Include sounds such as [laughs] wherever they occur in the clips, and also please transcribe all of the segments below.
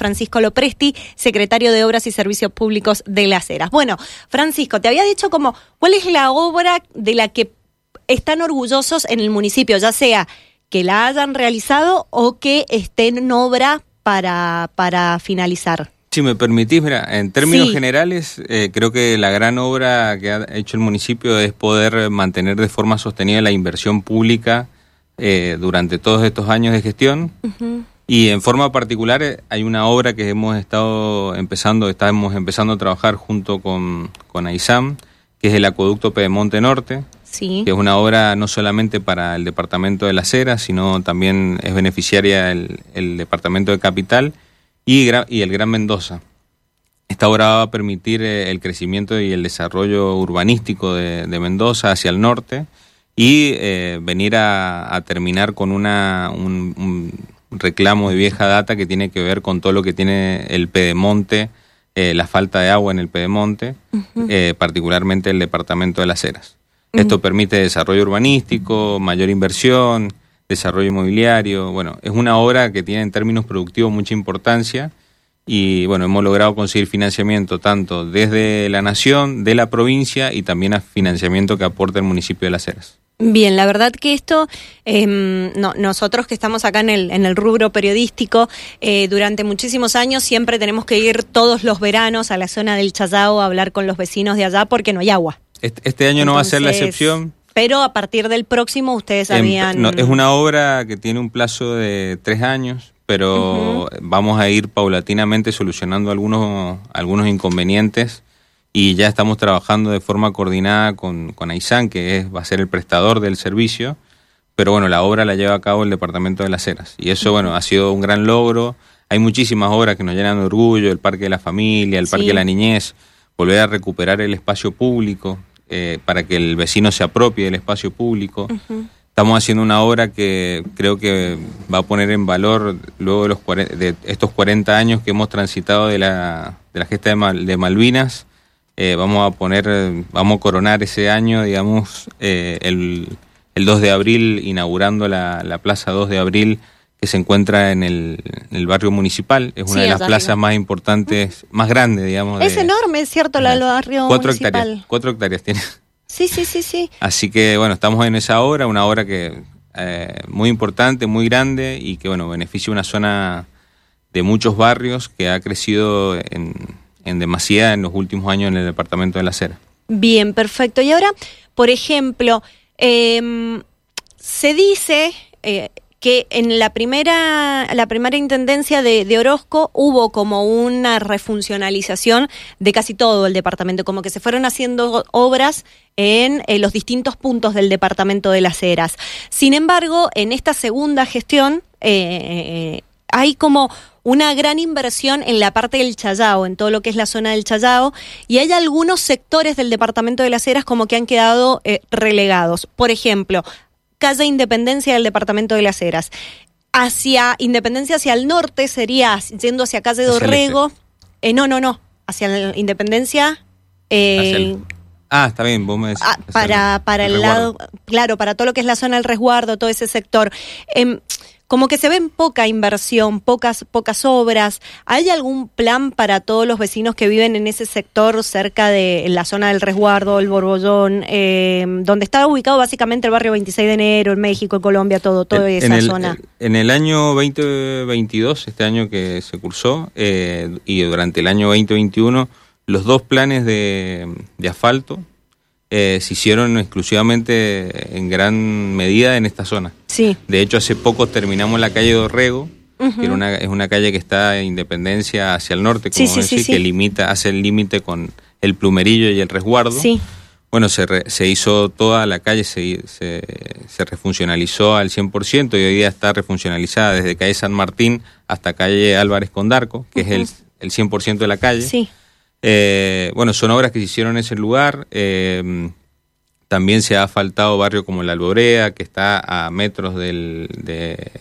Francisco Lopresti, secretario de Obras y Servicios Públicos de Las Heras. Bueno, Francisco, te había dicho como, ¿cuál es la obra de la que están orgullosos en el municipio, ya sea que la hayan realizado o que estén en obra para, para finalizar? Si me permitís, mira, en términos generales, eh, creo que la gran obra que ha hecho el municipio es poder mantener de forma sostenida la inversión pública eh, durante todos estos años de gestión. Y en forma particular eh, hay una obra que hemos estado empezando, estamos empezando a trabajar junto con, con AISAM, que es el acueducto Pedemonte Norte, sí. que es una obra no solamente para el departamento de la Cera, sino también es beneficiaria el, el departamento de Capital y, y el Gran Mendoza. Esta obra va a permitir eh, el crecimiento y el desarrollo urbanístico de, de Mendoza hacia el norte y eh, venir a, a, terminar con una, un, un reclamo de vieja data que tiene que ver con todo lo que tiene el Pedemonte, eh, la falta de agua en el Pedemonte, uh -huh. eh, particularmente el departamento de las Heras. Uh -huh. Esto permite desarrollo urbanístico, mayor inversión, desarrollo inmobiliario. Bueno, es una obra que tiene en términos productivos mucha importancia y bueno, hemos logrado conseguir financiamiento tanto desde la nación, de la provincia y también a financiamiento que aporta el municipio de Las Heras. Bien, la verdad que esto, eh, no, nosotros que estamos acá en el, en el rubro periodístico, eh, durante muchísimos años siempre tenemos que ir todos los veranos a la zona del Chayao a hablar con los vecinos de allá porque no hay agua. Este, este año Entonces, no va a ser la excepción. Pero a partir del próximo ustedes habían... En, no, es una obra que tiene un plazo de tres años, pero uh -huh. vamos a ir paulatinamente solucionando algunos, algunos inconvenientes y ya estamos trabajando de forma coordinada con, con AISAN, que es, va a ser el prestador del servicio, pero bueno, la obra la lleva a cabo el Departamento de las Heras y eso, bueno, ha sido un gran logro. Hay muchísimas obras que nos llenan de orgullo, el Parque de la Familia, el Parque sí. de la Niñez, volver a recuperar el espacio público eh, para que el vecino se apropie del espacio público. Uh -huh. Estamos haciendo una obra que creo que va a poner en valor luego de, los, de estos 40 años que hemos transitado de la, de la gesta de, Mal, de Malvinas, eh, vamos a poner, vamos a coronar ese año, digamos, eh, el, el, 2 de abril, inaugurando la, la, Plaza 2 de Abril, que se encuentra en el, en el barrio municipal. Es una sí, de las plazas más importantes, más grandes, digamos. Es de, enorme, es cierto, el barrio cuatro municipal. Hectáreas, cuatro hectáreas tiene. Sí, sí, sí, sí. [laughs] Así que, bueno, estamos en esa obra, una obra que eh, muy importante, muy grande y que, bueno, beneficia una zona de muchos barrios que ha crecido en en demasía en los últimos años en el departamento de la Cera. Bien, perfecto. Y ahora, por ejemplo, eh, se dice eh, que en la primera, la primera intendencia de, Orozco hubo como una refuncionalización de casi todo el departamento, como que se fueron haciendo obras en, en los distintos puntos del departamento de las Heras. Sin embargo, en esta segunda gestión eh, hay como una gran inversión en la parte del Chayao, en todo lo que es la zona del Chayao, y hay algunos sectores del departamento de las Heras como que han quedado eh, relegados. Por ejemplo, calle Independencia del departamento de las Heras. Hacia Independencia hacia el norte sería yendo hacia calle Dorrego. Eh, no, no, no. Hacia la Independencia. Eh, el... Ah, está bien, vos me decís. Ah, para, el, para el, el lado, claro, para todo lo que es la zona del resguardo, todo ese sector. Eh, como que se ven poca inversión, pocas, pocas obras. ¿Hay algún plan para todos los vecinos que viven en ese sector cerca de la zona del resguardo, el Borbollón, eh, donde está ubicado básicamente el barrio 26 de enero, en México, en Colombia, todo, toda esa el, zona? En el año 2022, este año que se cursó, eh, y durante el año 2021, los dos planes de, de asfalto eh, se hicieron exclusivamente en gran medida en esta zona. Sí. De hecho, hace poco terminamos la calle Dorrego, uh -huh. que era una, es una calle que está en Independencia hacia el norte, como sí, sí, decir, sí, que limita, hace el límite con el plumerillo y el resguardo. Sí. Bueno, se, re, se hizo toda la calle, se, se, se, refuncionalizó al 100% y hoy día está refuncionalizada desde calle San Martín hasta calle Álvarez Condarco, que uh -huh. es el, el 100% de la calle. Sí. Eh, bueno, son obras que se hicieron en ese lugar. Eh, también se ha faltado barrio como la Alborea, que está a metros del, de,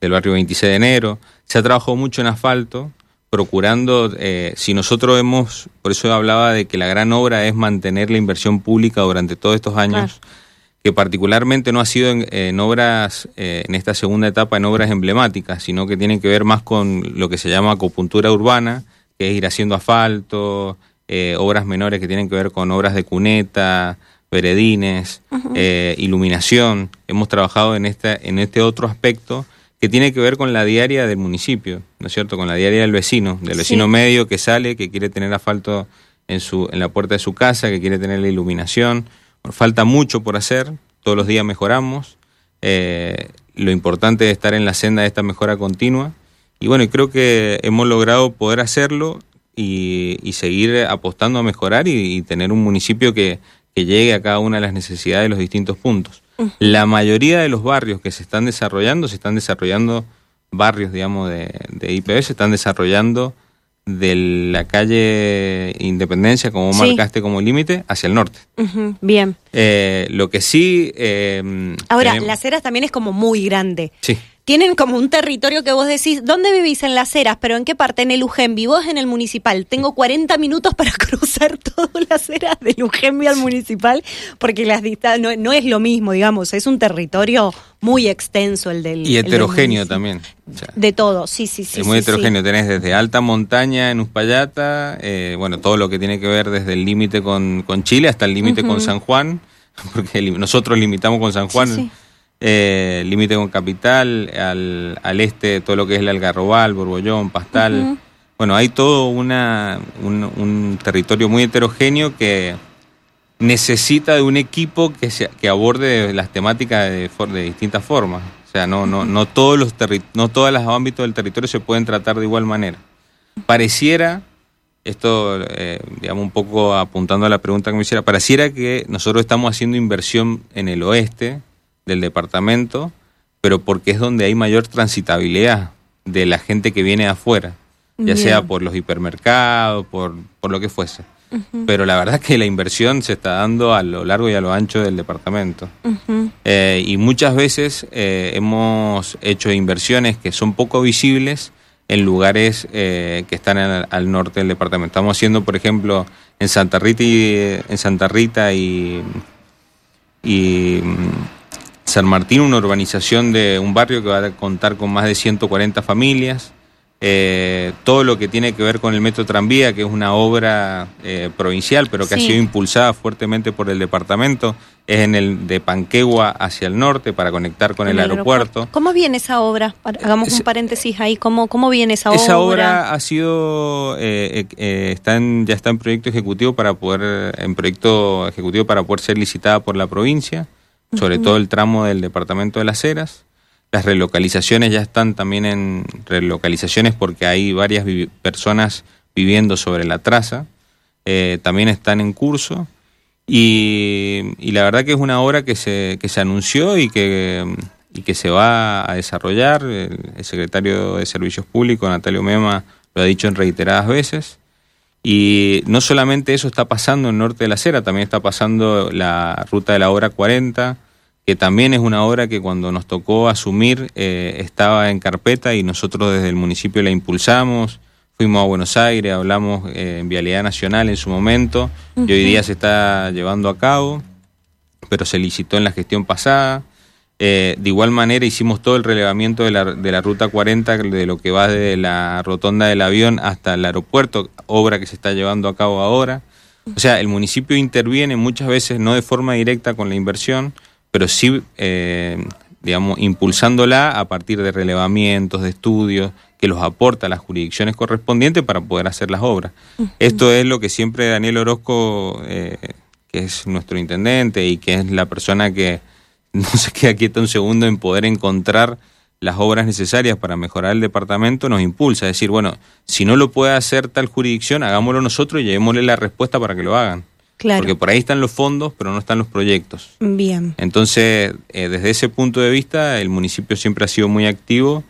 del barrio 26 de enero. Se ha trabajado mucho en asfalto, procurando, eh, si nosotros hemos, por eso hablaba de que la gran obra es mantener la inversión pública durante todos estos años. Claro. que particularmente no ha sido en, obras, eh, en esta segunda etapa, en obras emblemáticas, sino que tienen que ver más con lo que se llama acupuntura urbana, que es ir haciendo asfalto, eh, obras menores que tienen que ver con obras de cuneta, veredines, eh, iluminación. Hemos trabajado en, esta, en este otro aspecto que tiene que ver con la diaria del municipio, ¿no es cierto? Con la diaria del vecino, del vecino medio que sale, que quiere tener asfalto en, su, en la puerta de su casa, que quiere tener la iluminación falta mucho por hacer, todos los días mejoramos. Eh, lo importante es estar en la senda de esta mejora continua. Y bueno, creo que hemos logrado poder hacerlo y, seguir apostando a mejorar y, tener un municipio que, llegue a cada una de las necesidades de los distintos puntos. La mayoría de los barrios que se están desarrollando, se están desarrollando barrios, digamos, de, de IPB, se están desarrollando de la calle Independencia, como marcaste como límite, hacia el norte. bien. Eh, lo que sí... Eh, Ahora, Las Heras también es como muy grande. Sí tienen como un territorio que vos decís, ¿dónde vivís en Las Heras? ¿Pero en qué parte? En el Ujembi, vos en el municipal. Tengo 40 minutos para [laughs] cruzar todas las Heras del Ujembi al municipal, porque las no, no es lo mismo, digamos, es un territorio muy extenso el del... Y heterogéneo también. de todo, sí, sí, sí. Es muy heterogéneo, tenés desde alta montaña en Uspallata, eh, bueno, todo lo que tiene que ver desde el límite con, Chile hasta el límite con San Juan, [laughs] porque nosotros limitamos con San Juan eh, límite con Capital, al, al, este todo lo que es el Algarrobal, Borbollón, Pastal. Bueno, hay todo una, un, territorio muy heterogéneo que necesita de un equipo que, se, que aborde las temáticas de, de distintas formas. O sea, no, no, no todos los no todos los ámbitos del territorio se pueden tratar de igual manera. Pareciera, esto, eh, digamos, un poco apuntando a la pregunta que me hiciera, pareciera que nosotros estamos haciendo inversión en el oeste, del departamento, pero porque es donde hay mayor transitabilidad de la gente que viene de afuera, ya sea por los hipermercados, por, por lo que fuese. Pero la verdad es que la inversión se está dando a lo largo y a lo ancho del departamento. Eh, y muchas veces eh, hemos hecho inversiones que son poco visibles en lugares eh, que están al, norte del departamento. Estamos haciendo, por ejemplo, en Santa Rita y, en Santa Rita y, y San Martín, una urbanización de un barrio que va a contar con más de 140 familias. Eh, todo lo que tiene que ver con el metro tranvía, que es una obra eh, provincial, pero que ha sido impulsada fuertemente por el departamento, es en el de Panquegua hacia el norte para conectar con el, aeropuerto. ¿Cómo viene esa obra? Hagamos un paréntesis ahí. ¿Cómo, cómo viene esa, obra? Esa obra ha sido, eh, está ya está en proyecto ejecutivo para poder, en proyecto ejecutivo para poder ser licitada por la provincia sobre todo el tramo del departamento de las Heras. Las relocalizaciones ya están también en relocalizaciones porque hay varias personas viviendo sobre la traza, eh, también están en curso. Y, la verdad que es una obra que se, que se anunció y que, y que se va a desarrollar. El, secretario de Servicios Públicos, Natalio Mema, lo ha dicho en reiteradas veces. Y no solamente eso está pasando en Norte de la Cera, también está pasando la ruta de la obra 40, que también es una obra que cuando nos tocó asumir eh, estaba en carpeta y nosotros desde el municipio la impulsamos. Fuimos a Buenos Aires, hablamos eh, en Vialidad Nacional en su momento y hoy día se está llevando a cabo, pero se licitó en la gestión pasada. Eh, de igual manera hicimos todo el relevamiento de la, de la ruta 40, de lo que va de la rotonda del avión hasta el aeropuerto, obra que se está llevando a cabo ahora. O sea, el municipio interviene muchas veces no de forma directa con la inversión, pero sí, eh, digamos, impulsándola a partir de relevamientos, de estudios, que los aporta a las jurisdicciones correspondientes para poder hacer las obras. Esto es lo que siempre Daniel Orozco, eh, que es nuestro intendente y que es la persona que [laughs] no se queda quieta un segundo en poder encontrar las obras necesarias para mejorar el departamento, nos impulsa a decir, bueno, si no lo puede hacer tal jurisdicción, hagámoslo nosotros y llevémosle la respuesta para que lo hagan. Claro. Porque por ahí están los fondos, pero no están los proyectos. Bien. Entonces, eh, desde ese punto de vista, el municipio siempre ha sido muy activo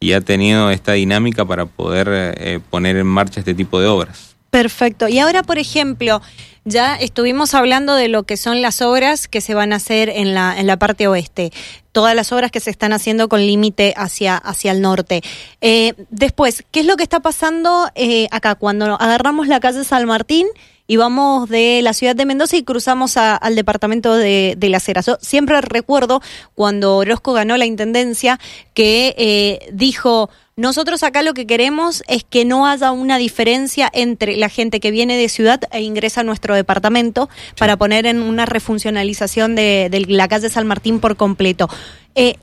y ha tenido esta dinámica para poder eh, poner en marcha este tipo de obras. Perfecto. Y ahora, por ejemplo, ya estuvimos hablando de lo que son las obras que se van a hacer en la, en la parte oeste, todas las obras que se están haciendo con límite hacia, hacia el norte. Eh, después, ¿qué es lo que está pasando eh, acá cuando agarramos la calle San Martín y vamos de la ciudad de Mendoza y cruzamos al departamento de, de Las Heras. Yo siempre recuerdo cuando Orozco ganó la intendencia que eh, dijo, nosotros acá lo que queremos es que no haya una diferencia entre la gente que viene de ciudad e ingresa a nuestro departamento para poner en una refuncionalización de, de, la calle San Martín por completo. Eh,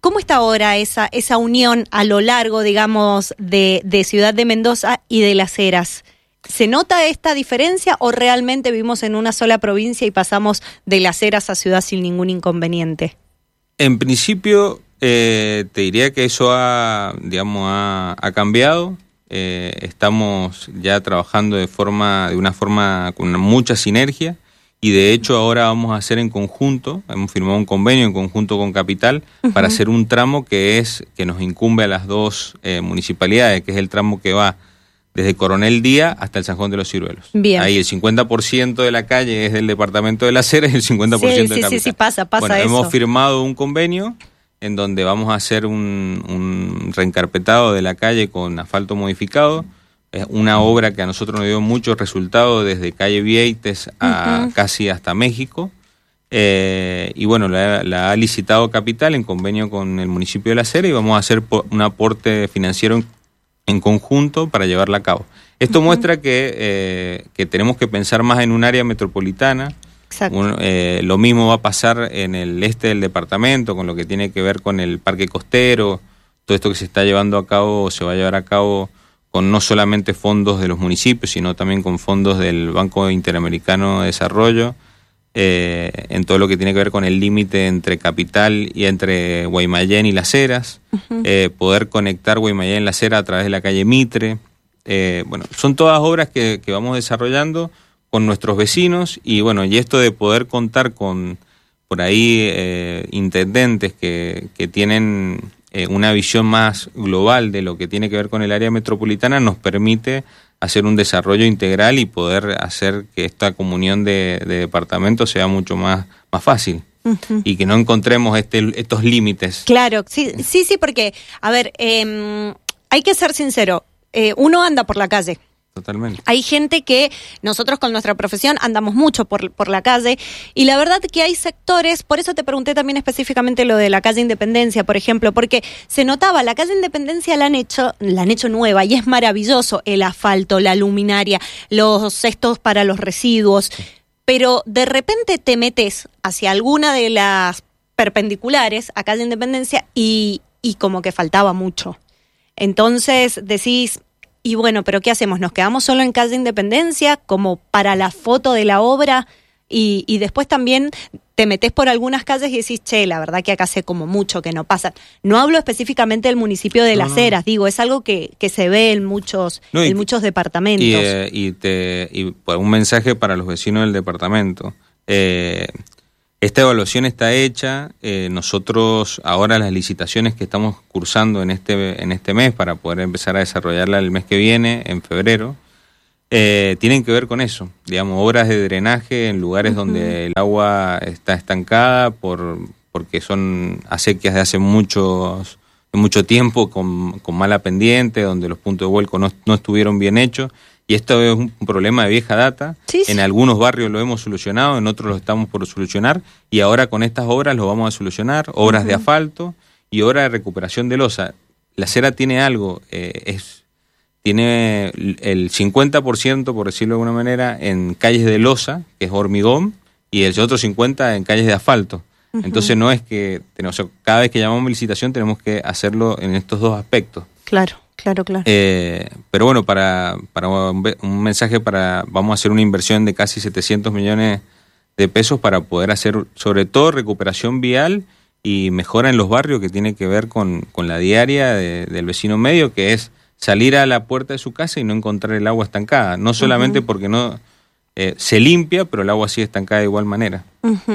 ¿Cómo está ahora esa, esa unión a lo largo, digamos, de, de Ciudad de Mendoza y de Las Heras? ¿Se nota esta diferencia o realmente vivimos en una sola provincia y pasamos de las eras a ciudad sin ningún inconveniente? En principio, eh, te diría que eso ha, digamos, ha, cambiado. Eh, estamos ya trabajando de forma, de una forma con mucha sinergia y de hecho ahora vamos a hacer en conjunto, hemos firmado un convenio en conjunto con Capital para hacer un tramo que es que nos incumbe a las dos eh, municipalidades, que es el tramo que va desde Coronel Día hasta el San Juan de los Ciruelos. Bien. Ahí el 50% de la calle es del departamento de la Cera y el 50% sí, de sí, Capital. Sí, sí, pasa, pasa bueno, eso. hemos firmado un convenio en donde vamos a hacer un, un reencarpetado de la calle con asfalto modificado. Es una obra que a nosotros nos dio muchos resultados desde calle Vieites a casi hasta México. Eh, y bueno, la, la ha licitado Capital en convenio con el municipio de La Cera y vamos a hacer un aporte financiero en, en conjunto para llevarla a cabo. Esto muestra que, eh, que tenemos que pensar más en un área metropolitana. Un- eh, lo mismo va a pasar en el este del departamento, con lo que tiene que ver con el parque costero, todo esto que se está llevando a cabo o se va a llevar a cabo con no solamente fondos de los municipios, sino también con fondos del Banco Interamericano de Desarrollo, eh, en todo lo que tiene que ver con el límite entre Capital y entre Guaymallén y Las Heras, eh, poder conectar Guaymallén y Las Heras a través de la calle Mitre. Eh, bueno, son todas obras que, que vamos desarrollando con nuestros vecinos y bueno, y esto de poder contar con por ahí eh, intendentes que, que tienen eh, una visión más global de lo que tiene que ver con el área metropolitana nos permite hacer un desarrollo integral y poder hacer que esta comunión de, de departamentos sea mucho más, más fácil y que no encontremos este, estos límites. Claro, sí, sí, sí, porque, a ver, eh, hay que ser sincero, eh, uno anda por la calle. Totalmente. Hay gente que nosotros con nuestra profesión andamos mucho por, por la calle y la verdad que hay sectores, por eso te pregunté también específicamente lo de la calle Independencia, por ejemplo, porque se notaba, la calle Independencia la han hecho, la han hecho nueva y es maravilloso el asfalto, la luminaria, los cestos para los residuos, pero de repente te metes hacia alguna de las perpendiculares a calle Independencia y, y como que faltaba mucho. Entonces decís, y bueno, pero ¿qué hacemos? ¿Nos quedamos solo en calle Independencia como para la foto de la obra? Y, y después también te metes por algunas calles y decís, che, la verdad que acá hace como mucho que no pasan. No hablo específicamente del municipio de No, Las no. Heras, digo, es algo que, que se ve en muchos, No, y- en muchos departamentos. Y, eh, y, te, y pues, un mensaje para los vecinos del departamento. Eh, esta evaluación está hecha. eh, nosotros ahora las licitaciones que estamos cursando en este, en este mes para poder empezar a desarrollarla el mes que viene, en febrero, eh, tienen que ver con eso. Digamos, obras de drenaje en lugares donde el agua está estancada por, porque son acequias de hace muchos mucho tiempo con, con mala pendiente, donde los puntos de vuelco no, no estuvieron bien hechos. Y esto es un problema de vieja data. Sí, sí. En algunos barrios lo hemos solucionado, en otros lo estamos por solucionar. Y ahora con estas obras lo vamos a solucionar. Obras de asfalto y obras de recuperación de losa. La cera tiene algo, eh, es tiene el 50%, por decirlo de alguna manera, en calles de losa, que es hormigón, y el otro 50% en calles de asfalto. Entonces no es que, tenemos, o sea, cada vez que llamamos licitación tenemos que hacerlo en estos dos aspectos. Claro, claro, claro. Eh, pero bueno, para, para un, mensaje para, vamos a hacer una inversión de casi 700 millones de pesos para poder hacer sobre todo recuperación vial y mejora en los barrios que tiene que ver con, con la diaria de- del vecino medio, que es salir a la puerta de su casa y no encontrar el agua estancada. No solamente porque no eh, se limpia, pero el agua sigue estancada de igual manera.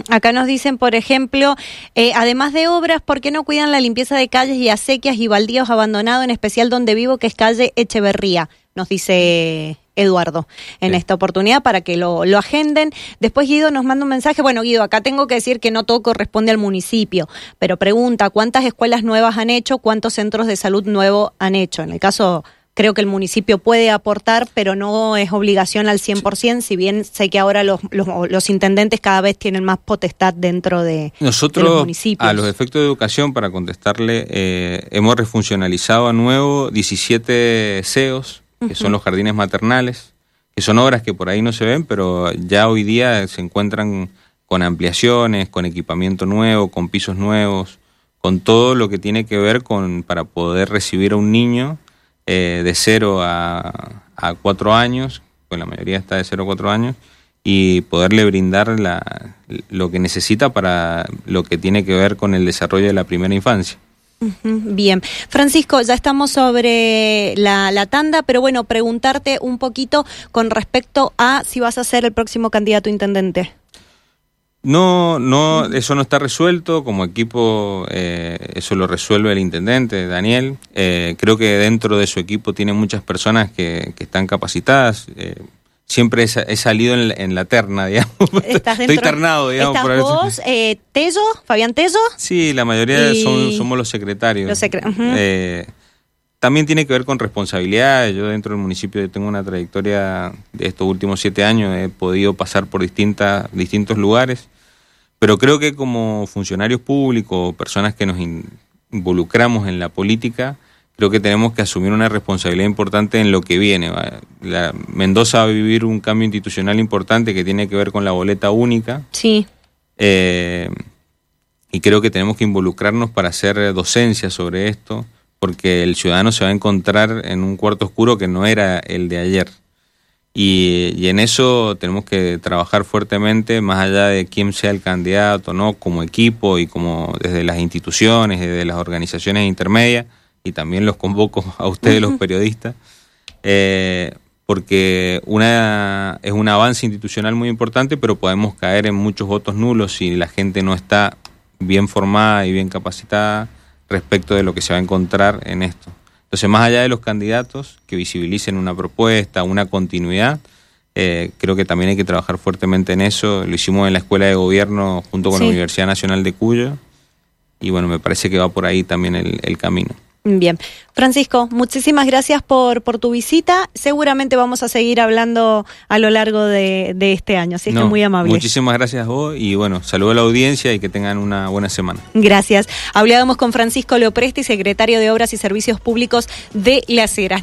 Acá nos dicen, por ejemplo, eh, además de obras, ¿por qué no cuidan la limpieza de calles y acequias y baldíos abandonados, en especial donde vivo, que es calle Echeverría? Nos dice Eduardo en Sí. esta oportunidad para que lo, lo agenden. Después Guido nos manda un mensaje. Bueno, Guido, acá tengo que decir que no todo corresponde al municipio, pero pregunta, ¿cuántas escuelas nuevas han hecho? ¿Cuántos centros de salud nuevos han hecho? En el caso creo que el municipio puede aportar, pero no es obligación al 100%, si bien sé que ahora los, los, intendentes cada vez tienen más potestad dentro de, Nosotros, los municipios. A los efectos de educación, para contestarle, eh, hemos refuncionalizado a nuevo 17 CEOs, que son los jardines maternales, que son obras que por ahí no se ven, pero ya hoy día se encuentran con ampliaciones, con equipamiento nuevo, con pisos nuevos, con todo lo que tiene que ver con para poder recibir a un niño eh, de 0 a, a 4 años, pues la mayoría está de 0 a 4 años, y poderle brindar la, lo que necesita para lo que tiene que ver con el desarrollo de la primera infancia. Bien, Francisco, ya estamos sobre la, la, tanda, pero bueno, preguntarte un poquito con respecto a si vas a ser el próximo candidato intendente. No, no, eso no está resuelto. Como equipo, eh, eso lo resuelve el intendente, Daniel. Eh, creo que dentro de su equipo tiene muchas personas que, que están capacitadas. Eh, siempre he, salido en, la terna, digamos. Estoy ternado, digamos. ¿Estás vos, eh, Tello, Fabián Tello? Sí, la mayoría son, somos los secretarios. Los también tiene que ver con responsabilidades. Yo dentro del municipio tengo una trayectoria de estos últimos siete años, he podido pasar por distintas, distintos lugares pero creo que como funcionarios públicos, personas que nos involucramos en la política, creo que tenemos que asumir una responsabilidad importante en lo que viene. La, Mendoza va a vivir un cambio institucional importante que tiene que ver con la boleta única. Sí. Eh, y creo que tenemos que involucrarnos para hacer docencia sobre esto, porque el ciudadano se va a encontrar en un cuarto oscuro que no era el de ayer. Y, en eso tenemos que trabajar fuertemente, más allá de quién sea el candidato, ¿no? Como equipo y como desde las instituciones, desde las organizaciones intermedias, y también los convoco [laughs] a ustedes, los periodistas, eh, porque una es un avance institucional muy importante, pero podemos caer en muchos votos nulos si la gente no está bien formada y bien capacitada respecto de lo que se va a encontrar en esto. Entonces, más allá de los candidatos que visibilicen una propuesta, una continuidad, eh, creo que también hay que trabajar fuertemente en eso. Lo hicimos en la Escuela de Gobierno junto con la Universidad Nacional de Cuyo y bueno, me parece que va por ahí también el camino. Bien. Francisco, muchísimas gracias por, por tu visita. Seguramente vamos a seguir hablando a lo largo de, este año, así es que muy amable. Muchísimas gracias a vos y bueno, saludo a la audiencia y que tengan una buena semana. Gracias. Hablábamos con Francisco Leopresti, secretario de Obras y Servicios Públicos de Las Heras.